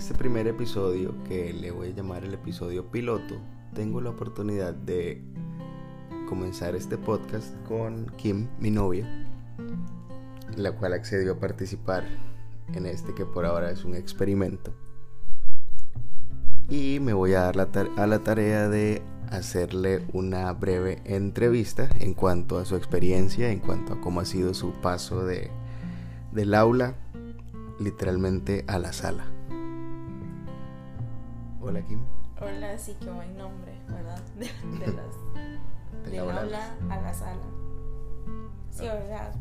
este primer episodio, que le voy a llamar el episodio piloto, tengo la oportunidad de comenzar este podcast con Kim, mi novia, la cual accedió a participar en este que por ahora es un experimento. Y me voy a dar a la tarea de hacerle una breve entrevista en cuanto a su experiencia, en cuanto a cómo ha sido su paso de, del aula literalmente a la sala. Hola Kim. Hola, sí que buen nombre, ¿verdad? De, las, del aula a la sala. Sí, ah. ¿verdad?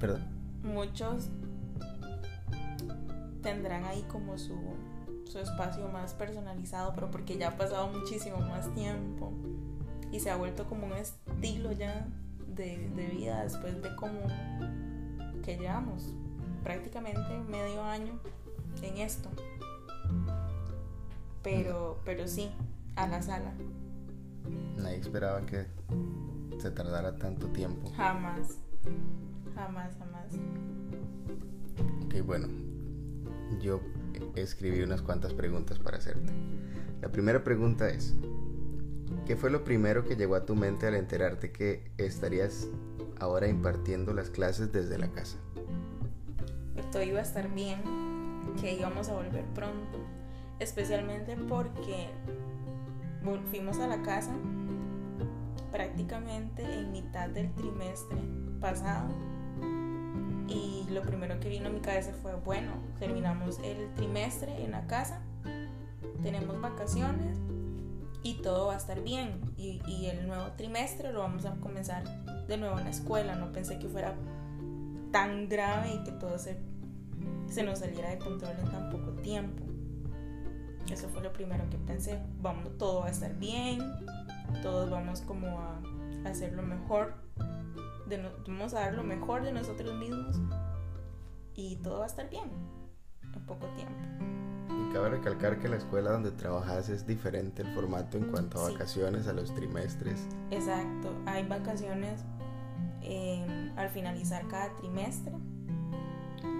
Perdón. Muchos tendrán ahí como su su espacio más personalizado, pero porque ya ha pasado muchísimo más tiempo y se ha vuelto como un estilo ya de, vida después de como que llevamos prácticamente medio año en esto. Pero, pero sí, a la sala. Nadie esperaba que se tardara tanto tiempo. Jamás, jamás, jamás. Ok, bueno, yo escribí unas cuantas preguntas para hacerte. La primera pregunta es, ¿qué fue lo primero que llegó a tu mente al enterarte que estarías ahora impartiendo las clases desde la casa? Todo iba a estar bien, que íbamos a volver pronto, especialmente porque fuimos a la casa prácticamente en mitad del trimestre pasado y lo primero que vino a mi cabeza fue, bueno, terminamos el trimestre en la casa, tenemos vacaciones y todo va a estar bien. Y, el nuevo trimestre lo vamos a comenzar de nuevo en la escuela. No pensé que fuera tan grave y que todo se, se nos saliera de control en tan poco tiempo. Eso fue lo primero que pensé. Vamos, todo va a estar bien, todos vamos como a hacer lo mejor vamos a dar lo mejor de nosotros mismos y todo va a estar bien en poco tiempo. Y cabe recalcar que la escuela donde trabajas es diferente el formato en cuanto a vacaciones, a los trimestres. Exacto, hay vacaciones em, al finalizar cada trimestre.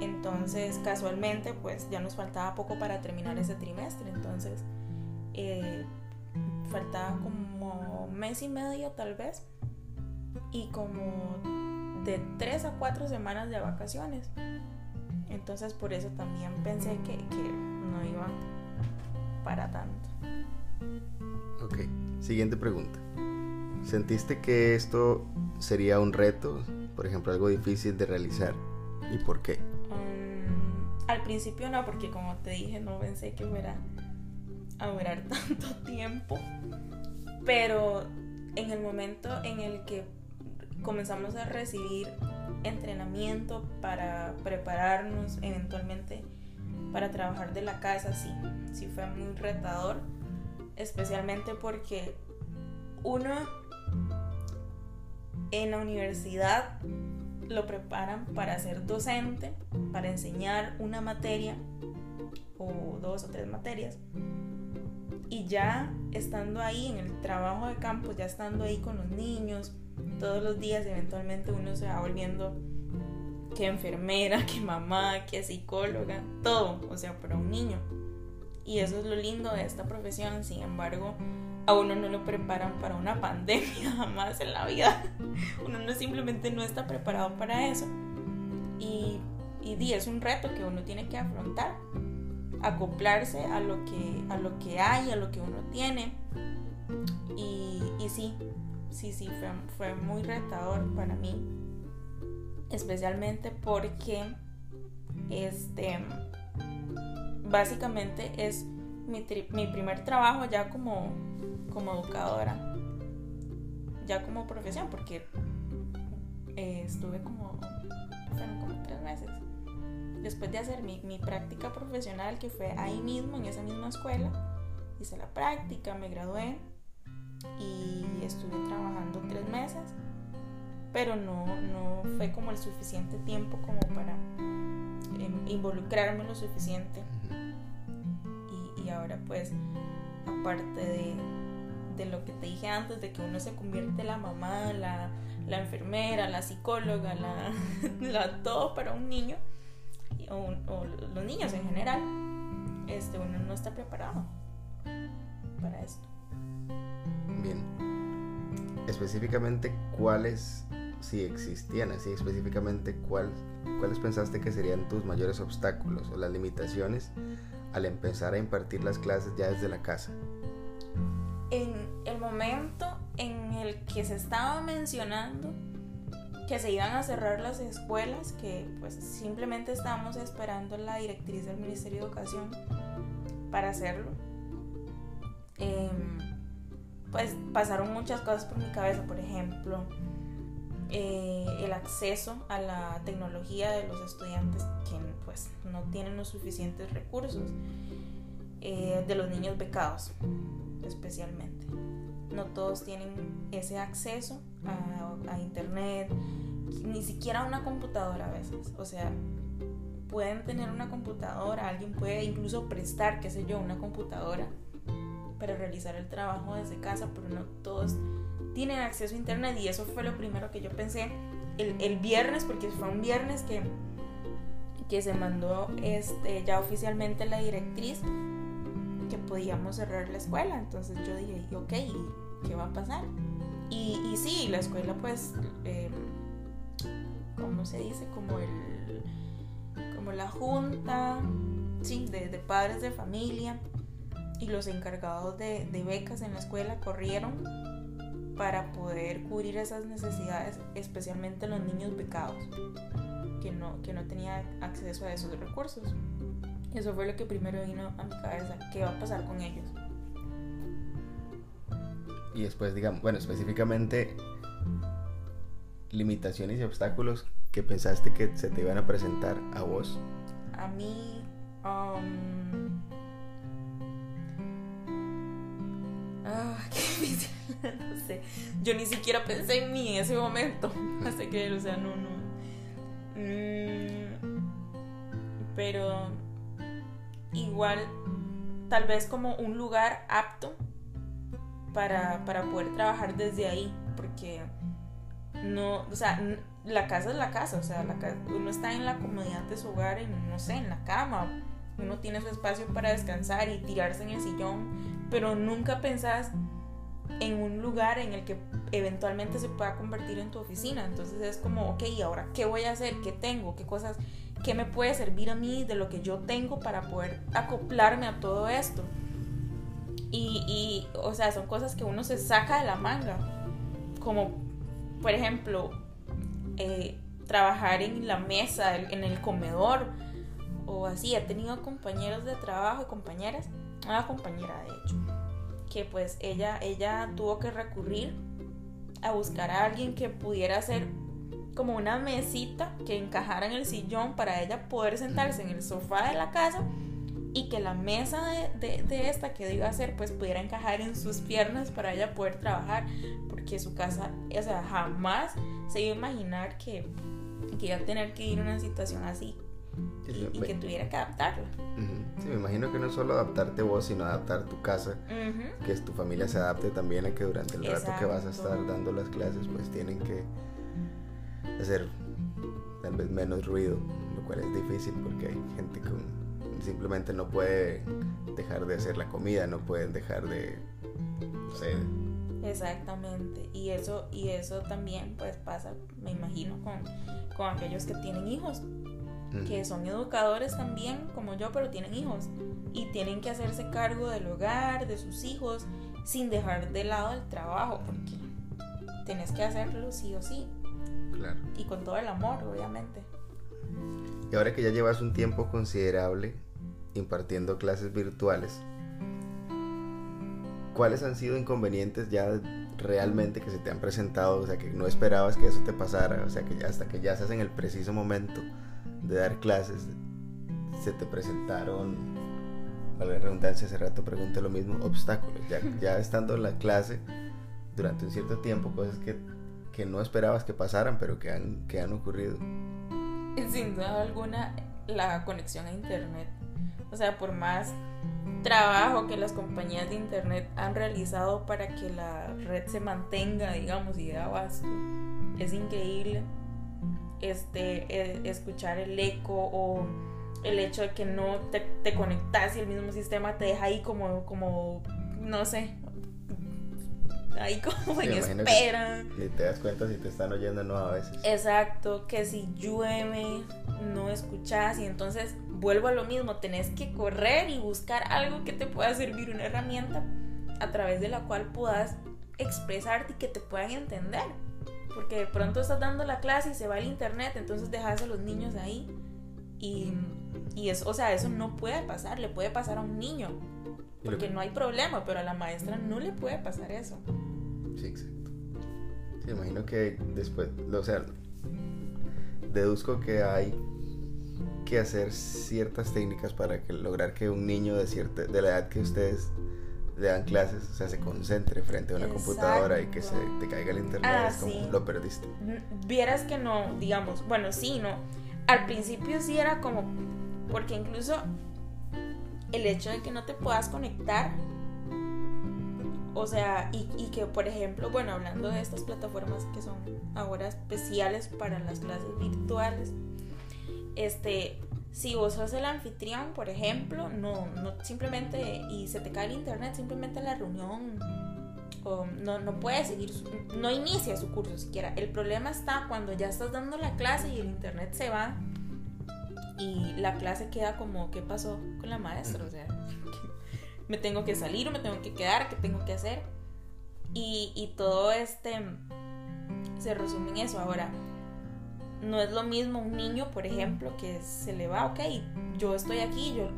Entonces, casualmente, pues ya nos faltaba poco para terminar ese trimestre. Entonces, eh, faltaba como mes y medio tal vez y como de tres a cuatro semanas de vacaciones. Entonces por eso también pensé que, que no iba para tanto. Ok, siguiente pregunta. ¿Sentiste que esto sería un reto, por ejemplo, algo difícil de realizar? ¿Y por qué? Al principio no, porque como te dije, no pensé que fuera a durar tanto tiempo. Pero en el momento en el que comenzamos a recibir entrenamiento para prepararnos eventualmente para trabajar de la casa, sí, sí fue muy retador, especialmente porque uno en la universidad lo preparan para ser docente, para enseñar una materia o dos o tres materias. Y ya estando ahí en el trabajo de campo, ya estando ahí con los niños, todos los días eventualmente uno se va volviendo que enfermera, que mamá, que psicóloga, todo, o sea, para un niño. Y eso es lo lindo de esta profesión, sin embargo, a uno no lo preparan para una pandemia jamás en la vida. Uno no simplemente no está preparado para eso. Y, y es un reto que uno tiene que afrontar, acoplarse a lo que, a lo que hay, a lo que uno tiene. Y, y sí, sí, sí, fue, muy retador para mí. Especialmente porque este básicamente es mi, primer trabajo ya como, como educadora. Ya como profesión, porque eh, estuve como, como tres meses. Después de hacer mi, mi práctica profesional, que fue ahí mismo, en esa misma escuela, hice la práctica, me gradué y estuve trabajando tres meses, pero no, no fue como el suficiente tiempo como para em, involucrarme lo suficiente. Y, ahora pues, aparte de, de, lo que te dije antes, de que uno se convierte la mamá, la, la enfermera, la psicóloga, la, la, todo para un niño, o, o los niños en general, este, uno no está preparado para esto. Bien. Específicamente, ¿cuáles, si existían así, específicamente, cuál, cuáles pensaste que serían tus mayores obstáculos o las limitaciones al empezar a impartir las clases ya desde la casa? En el momento en el que se estaba mencionando que se iban a cerrar las escuelas, que pues simplemente estábamos esperando la directriz del Ministerio de Educación para hacerlo. Em, pues pasaron muchas cosas por mi cabeza, por ejemplo, eh, el acceso a la tecnología de los estudiantes que pues no tienen los suficientes recursos, eh, de los niños becados especialmente. No todos tienen ese acceso a, a internet, ni siquiera una computadora a veces. O sea, pueden tener una computadora, alguien puede incluso prestar, qué sé yo, una computadora para realizar el trabajo desde casa, pero no todos tienen acceso a internet y eso fue lo primero que yo pensé el, viernes, porque fue un viernes que, que se mandó este, ya oficialmente la directriz que podíamos cerrar la escuela. Entonces yo dije, ok, ¿qué va a pasar? Y, y sí, la escuela pues, eh, ¿cómo se dice? Como el como la junta sí, de, de padres de familia y los encargados de, de, becas en la escuela corrieron para poder cubrir esas necesidades, especialmente los niños becados, que no, que no tenían acceso a esos recursos. Eso fue lo que primero vino a mi cabeza, ¿qué va a pasar con ellos? Y después, digamos, bueno, específicamente limitaciones y obstáculos que pensaste que se te iban a presentar a vos? A mí, um... ah. Yo ni siquiera pensé en mí en ese momento. Así que, o sea, no, no. Mm, pero igual, tal vez como un lugar apto para, para poder trabajar desde ahí, porque no, o sea, la casa es la casa, o sea, uno está en la comodidad de su hogar, en, no sé, en la cama, uno tiene su espacio para descansar y tirarse en el sillón, pero nunca pensás en un lugar en el que eventualmente se pueda convertir en tu oficina. Entonces es como, ok, ahora qué voy a hacer? ¿Qué tengo? ¿Qué cosas? ¿Qué me puede servir a mí de lo que yo tengo para poder acoplarme a todo esto? Y, y o sea, son cosas que uno se saca de la manga. Como por ejemplo, eh, trabajar en la mesa, en el comedor o así. He tenido compañeros de trabajo y compañeras, una compañera de hecho, que pues ella, ella tuvo que recurrir a buscar a alguien que pudiera hacer como una mesita que encajara en el sillón para ella poder sentarse en el sofá de la casa y que la mesa de, esta que iba a hacer pues pudiera encajar en sus piernas para ella poder trabajar porque su casa, o sea, jamás se iba a imaginar que, que iba a tener que ir a una situación así y, que tuviera que adaptarla. Sí, me imagino que no solo adaptarte vos, sino adaptar tu casa, que tu familia se adapte también a que durante el rato que vas a estar dando las clases, pues tienen que hacer tal vez menos ruido, lo cual es difícil porque hay gente con simplemente no puede dejar de hacer la comida, no pueden dejar de, Exactamente, y eso, y eso también pues pasa, me imagino, con, con aquellos que tienen hijos, que son educadores también como yo, pero tienen hijos y tienen que hacerse cargo del hogar, de sus hijos, sin dejar de lado el trabajo, porque tienes que hacerlo sí o sí. Claro. Y con todo el amor, obviamente. Y ahora que ya llevas un tiempo considerable impartiendo clases virtuales, ¿cuáles han sido inconvenientes ya realmente que se te han presentado? O sea, que no esperabas que eso te pasara, o sea, que hasta que ya estás en el preciso momento de dar clases, se te presentaron, a la redundancia, hace rato pregunté lo mismo, obstáculos, ya, ya estando en la clase durante un cierto tiempo, cosas que, que no esperabas que pasaran, pero que han, que han ocurrido. Sin duda alguna, la conexión a internet. O sea, por más trabajo que las compañías de internet han realizado para que la red se mantenga, digamos, y de abasto, es increíble este, e, escuchar el eco o el hecho de que no te, te conectas y el mismo sistema te deja ahí como, como no sé, ahí como en espera. Ni te das cuenta si te están oyendo o no a veces. Exacto, que si llueve, no escuchas y entonces vuelvo a lo mismo, tenés que correr y buscar algo que te pueda servir, una herramienta a través de la cual puedas expresarte y que te puedan entender. Porque de pronto estás dando la clase y se va el internet, entonces dejas a los niños ahí. Y, y eso, o sea, eso no puede pasar, le puede pasar a un niño. Porque no hay problema, pero a la maestra no le puede pasar eso. Sí, exacto. Sí, imagino que después, o sea, deduzco que hay que hacer ciertas técnicas para que lograr que un niño de cierta de la edad que ustedes le dan clases, o sea, se concentre frente a una computadora y que se te caiga el internet, ah, es como lo perdiste. Vieras que no, digamos, bueno, sí, no. Al principio sí era como porque incluso el hecho de que no te puedas conectar o sea, y, y, que por ejemplo, bueno, hablando de estas plataformas que son ahora especiales para las clases virtuales, este, si vos sos el anfitrión, por ejemplo, no, no simplemente, y se te cae el internet, simplemente la reunión o no, no puede seguir, no inicia su curso siquiera. El problema está cuando ya estás dando la clase y el internet se va y la clase queda como, ¿qué pasó con la maestra? O sea, me tengo que salir o me tengo que quedar, qué tengo que hacer. Y, y todo este se resume en eso. Ahora, no es lo mismo un niño, por ejemplo, que se le va, ok, yo estoy aquí, yo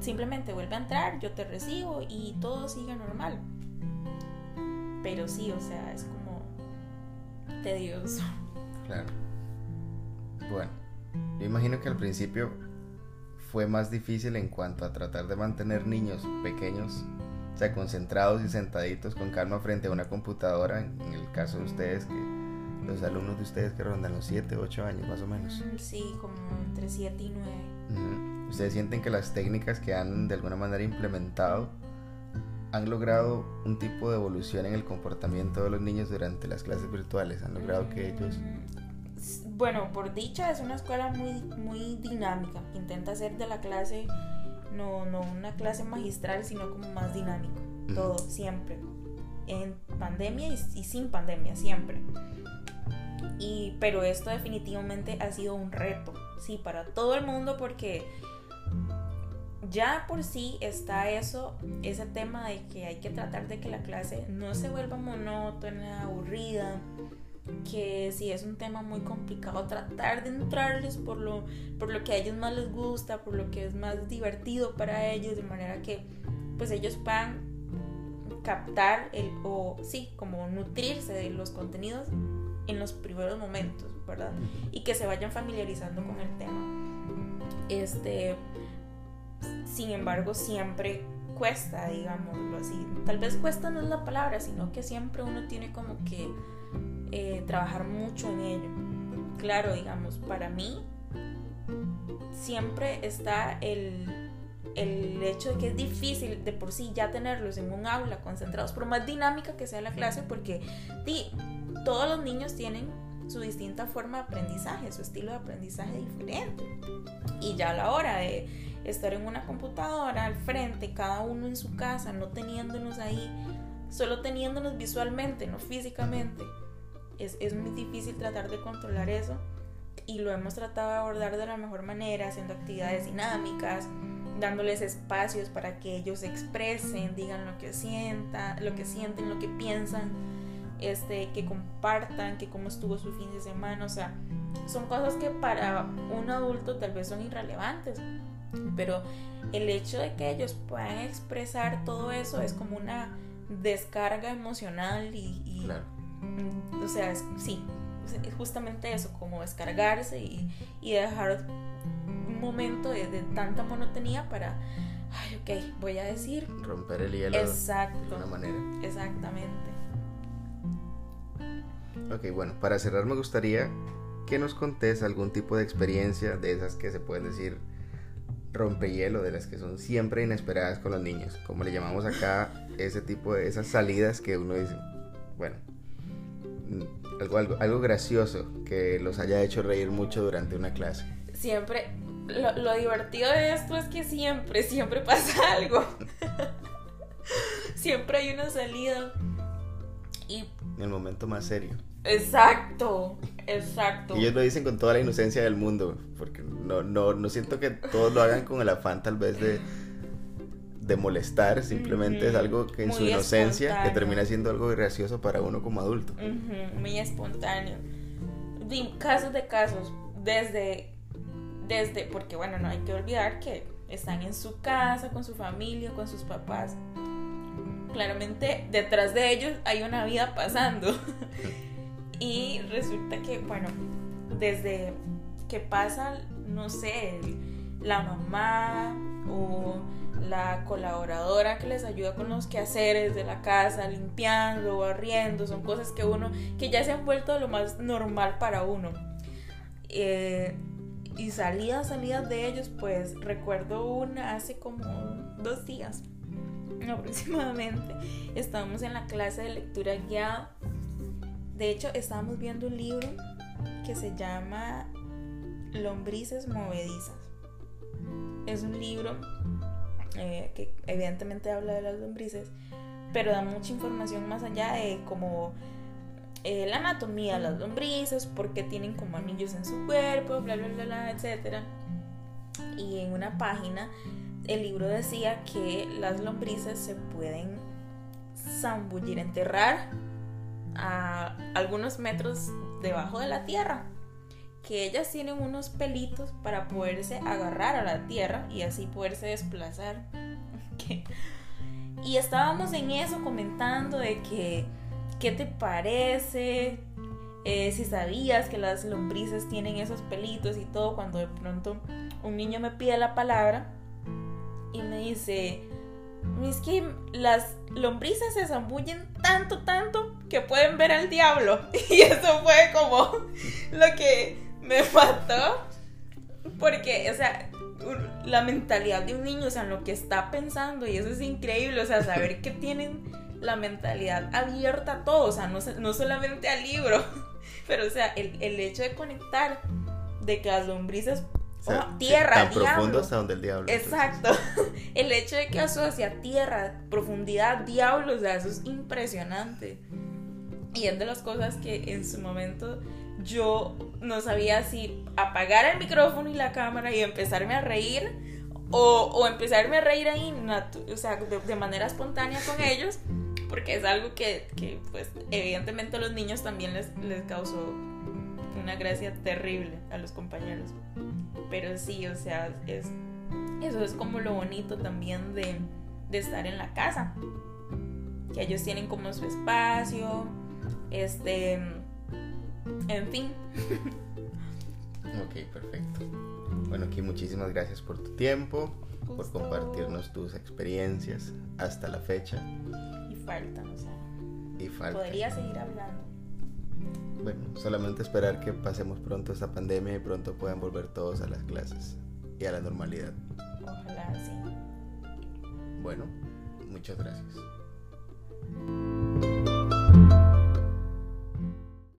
simplemente vuelve a entrar, yo te recibo y todo sigue normal. Pero sí, o sea, es como tedioso. Claro. Bueno, yo imagino que al principio fue más difícil en cuanto a tratar de mantener niños pequeños, o sea, concentrados y sentaditos con calma frente a una computadora, en el caso de ustedes, que los alumnos de ustedes que rondan los 7, 8 años más o menos. Mm, sí, como entre 7 y 9. ¿Ustedes sienten que las técnicas que han de alguna manera implementado han logrado un tipo de evolución en el comportamiento de los niños durante las clases virtuales? ¿Han logrado que ellos bueno, por dicha es una escuela muy, muy dinámica, intenta hacer de la clase no, no una clase magistral, sino como más dinámico, todo, siempre, en pandemia y, sin pandemia, siempre. Y, pero esto definitivamente ha sido un reto, sí, para todo el mundo porque ya por sí está eso, ese tema de que hay que tratar de que la clase no se vuelva monótona, aburrida, que si es un tema muy complicado, tratar de entrarles por lo, por lo que a ellos más les gusta, por lo que es más divertido para ellos, de manera que pues ellos puedan captar el, o sí, como nutrirse de los contenidos en los primeros momentos, ¿verdad? Y que se vayan familiarizando con el tema. Este, sin embargo, siempre cuesta, digámoslo así. Tal vez cuesta no es la palabra, sino que siempre uno tiene como que eh, trabajar mucho en ello. Claro, digamos, para mí siempre está el, el hecho de que es difícil de por sí ya tenerlos en un aula concentrados, por más dinámica que sea la clase, porque di, todos los niños tienen su distinta forma de aprendizaje, su estilo de aprendizaje diferente. Y ya a la hora de estar en una computadora al frente, cada uno en su casa, no teniéndonos ahí, solo teniéndonos visualmente, no físicamente, es, muy difícil tratar de controlar eso y lo hemos tratado de abordar de la mejor manera, haciendo actividades dinámicas, dándoles espacios para que ellos se expresen, digan lo que sientan, lo que sienten, lo que piensan, este, que compartan, que cómo estuvo su fin de semana, o sea, son cosas que para un adulto tal vez son irrelevantes, pero el hecho de que ellos puedan expresar todo eso es como una descarga emocional y, o sea, sí, es justamente eso, como descargarse y, y dejar un momento de, tanta monotonía para, ay, ok, voy a decir. Romper el hielo Exacto, de alguna manera. Exactamente. Ok, bueno, para cerrar me gustaría que nos contés algún tipo de experiencia de esas que se pueden decir rompehielo, de las que son siempre inesperadas con los niños, como le llamamos acá, ese tipo de esas salidas que uno dice, bueno, algo, algo, algo gracioso que los haya hecho reír mucho durante una clase. Siempre, lo, lo divertido de esto es que siempre, siempre pasa algo. siempre hay una salida. Y En el momento más serio. exacto, exacto. Y ellos lo dicen con toda la inocencia del mundo, porque no, no, no siento que todos lo hagan con el afán tal vez de, de molestar, simplemente es algo que en su inocencia que termina siendo algo gracioso para uno como adulto. Ujú, muy espontáneo. Casos de casos, desde, desde, porque bueno, no hay que olvidar que están en su casa, con su familia, con sus papás. Claramente detrás de ellos hay una vida pasando. y resulta que, bueno, desde que pasa, no sé, la mamá o la colaboradora que les ayuda con los quehaceres de la casa, limpiando, barriendo, son cosas que uno, que ya se han vuelto lo más normal para uno. Eh, y salidas, salidas de ellos, pues recuerdo una hace como dos días aproximadamente. Estábamos en la clase de lectura guiada. De hecho, estábamos viendo un libro que se llama Lombrices Movedizas. Es un libro eh, que evidentemente habla de las lombrices, pero da mucha información más allá de como eh, la anatomía de las lombrices, por qué tienen como anillos en su cuerpo, bla, bla, bla, bla, etc. Y en una página el libro decía que las lombrices se pueden zambullir, enterrar a algunos metros debajo de la tierra. Que ellas tienen unos pelitos para poderse agarrar a la tierra y así poderse desplazar. Y estábamos en eso comentando de que, ¿qué te parece? Eh, si sabías que las lombrices tienen esos pelitos y todo, cuando de pronto un niño me pide la palabra y me dice, es que las lombrices se zambullen tanto, tanto que pueden ver al diablo. Y eso fue como lo que me mató. Porque, o sea, la mentalidad de un niño, o sea, en lo que está pensando, y eso es increíble, o sea, saber que tienen la mentalidad abierta a todo, o sea, no, no solamente al libro, pero, o sea, el, el hecho de conectar, de que las lombrices, O sea, oh, tierra, tan diablo. profundo hasta donde el diablo. entonces. Exacto. El hecho de que asocia tierra, profundidad, diablo, o sea, eso es impresionante. Y es de las cosas que en su momento yo no sabía si apagar el micrófono y la cámara y empezarme a reír o, o empezarme a reír ahí, o sea, de, de manera espontánea con ellos, porque es algo que, que, pues, evidentemente a los niños también les, les causó una gracia terrible a los compañeros. Pero sí, o sea, es, eso es como lo bonito también de, de estar en la casa. Que ellos tienen como su espacio, este, en fin. Ok, perfecto. Bueno, aquí muchísimas gracias por tu tiempo, por compartirnos tus experiencias hasta la fecha Y faltan, o sea, y falta. podría seguir hablando. Bueno, solamente esperar que pasemos pronto esta pandemia y pronto puedan volver todos a las clases y a la normalidad. Ojalá sí. Bueno, muchas gracias.